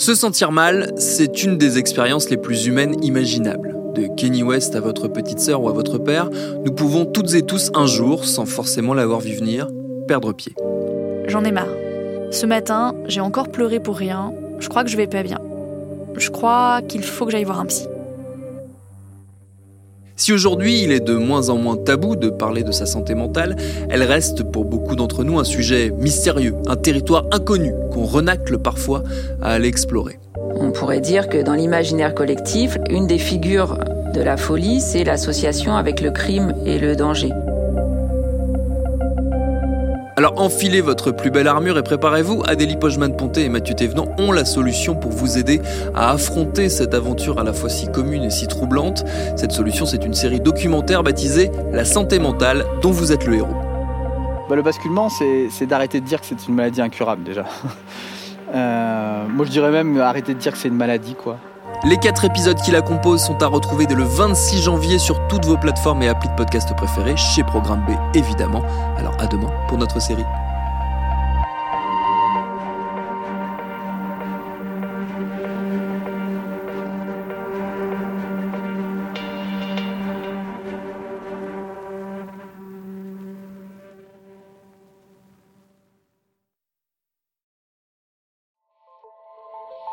Se sentir mal, c'est une des expériences les plus humaines imaginables. De Kenny West à votre petite sœur ou à votre père, nous pouvons toutes et tous un jour, sans forcément l'avoir vu venir, perdre pied. J'en ai marre. Ce matin, j'ai encore pleuré pour rien. Je crois que je vais pas bien. Je crois qu'il faut que j'aille voir un psy. Si aujourd'hui il est de moins en moins tabou de parler de sa santé mentale, elle reste pour beaucoup d'entre nous un sujet mystérieux, un territoire inconnu qu'on renacle parfois à aller explorer. On pourrait dire que dans l'imaginaire collectif, une des figures de la folie, c'est l'association avec le crime et le danger. Alors enfilez votre plus belle armure et préparez-vous. Adélie Pojman-Ponté et Mathieu Thévenant ont la solution pour vous aider à affronter cette aventure à la fois si commune et si troublante. Cette solution, c'est une série documentaire baptisée La santé mentale, dont vous êtes le héros. Bah, le basculement, c'est d'arrêter de dire que c'est une maladie incurable déjà. Euh, moi, je dirais même arrêter de dire que c'est une maladie, quoi. Les quatre épisodes qui la composent sont à retrouver dès le 26 janvier sur toutes vos plateformes et applis de podcast préférés, chez Programme B évidemment. Alors à demain pour notre série.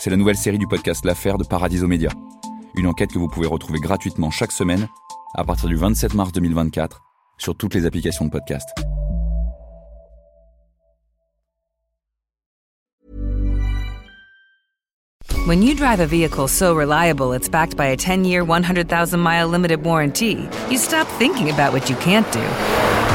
c'est la nouvelle série du podcast L'affaire de Paradiso Média. Une enquête que vous pouvez retrouver gratuitement chaque semaine à partir du 27 mars 2024 sur toutes les applications de podcast. When you drive a vehicle so reliable it's backed by a 10-year, 100,000-mile limited warranty, you stop thinking about what you can't do